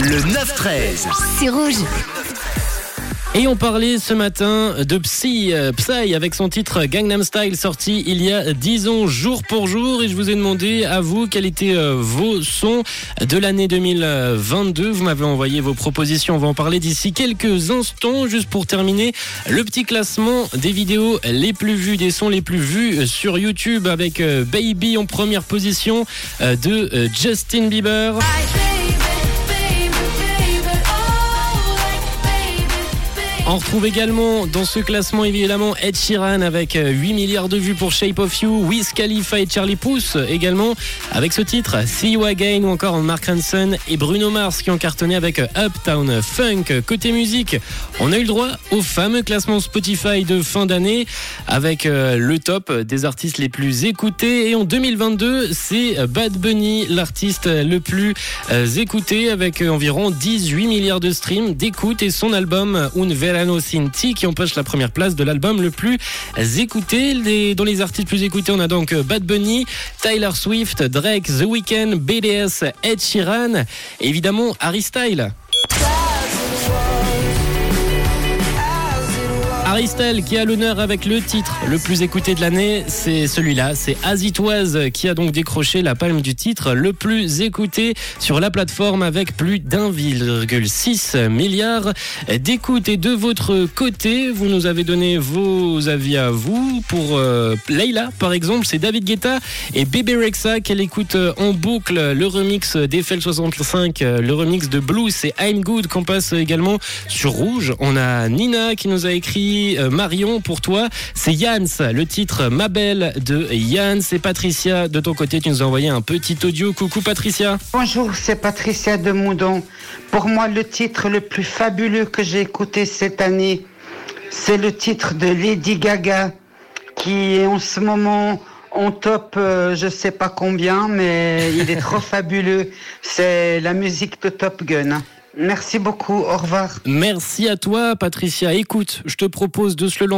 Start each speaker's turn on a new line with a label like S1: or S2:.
S1: Le 9-13.
S2: C'est rouge.
S3: Et on parlait ce matin de Psy, euh, Psy avec son titre Gangnam Style sorti il y a 10 ans jour pour jour et je vous ai demandé à vous quels étaient euh, vos sons de l'année 2022. Vous m'avez envoyé vos propositions, on va en parler d'ici quelques instants. Juste pour terminer, le petit classement des vidéos les plus vues, des sons les plus vus sur YouTube avec euh, Baby en première position de Justin Bieber. On retrouve également dans ce classement évidemment Ed Sheeran avec 8 euh, milliards de vues pour Shape of You, Wiz Khalifa et Charlie Puth également avec ce titre See You Again ou encore Mark Hanson et Bruno Mars qui ont cartonné avec euh, Uptown Funk. Côté musique, on a eu le droit au fameux classement Spotify de fin d'année avec euh, le top des artistes les plus écoutés et en 2022 c'est Bad Bunny l'artiste le plus écouté avec environ 18 milliards de streams d'écoute et son album Un Cinti qui empoche la première place de l'album le plus écouté. dans les artistes plus écoutés, on a donc Bad Bunny, Tyler Swift, Drake, The Weeknd, BDS, Ed Sheeran, et évidemment Harry Style. Aristel qui a l'honneur avec le titre le plus écouté de l'année, c'est celui-là, c'est Azitoise qui a donc décroché la palme du titre le plus écouté sur la plateforme avec plus d'1,6 milliard d'écoutes. Et de votre côté, vous nous avez donné vos avis à vous. Pour euh, Leila, par exemple, c'est David Guetta et Bébé Rexa qu'elle écoute en boucle le remix d'Eiffel 65, le remix de Blue, c'est I'm Good qu'on passe également sur Rouge. On a Nina qui nous a écrit euh, Marion, pour toi, c'est Jans, le titre Ma Belle de Jans. Et Patricia, de ton côté, tu nous as envoyé un petit audio. Coucou Patricia.
S4: Bonjour, c'est Patricia de Moudon. Pour moi, le titre le plus fabuleux que j'ai écouté cette année, c'est le titre de Lady Gaga, qui est en ce moment en top, euh, je sais pas combien, mais il est trop fabuleux. C'est la musique de Top Gun. Merci beaucoup. Au revoir.
S3: Merci à toi, Patricia. Écoute, je te propose de se le.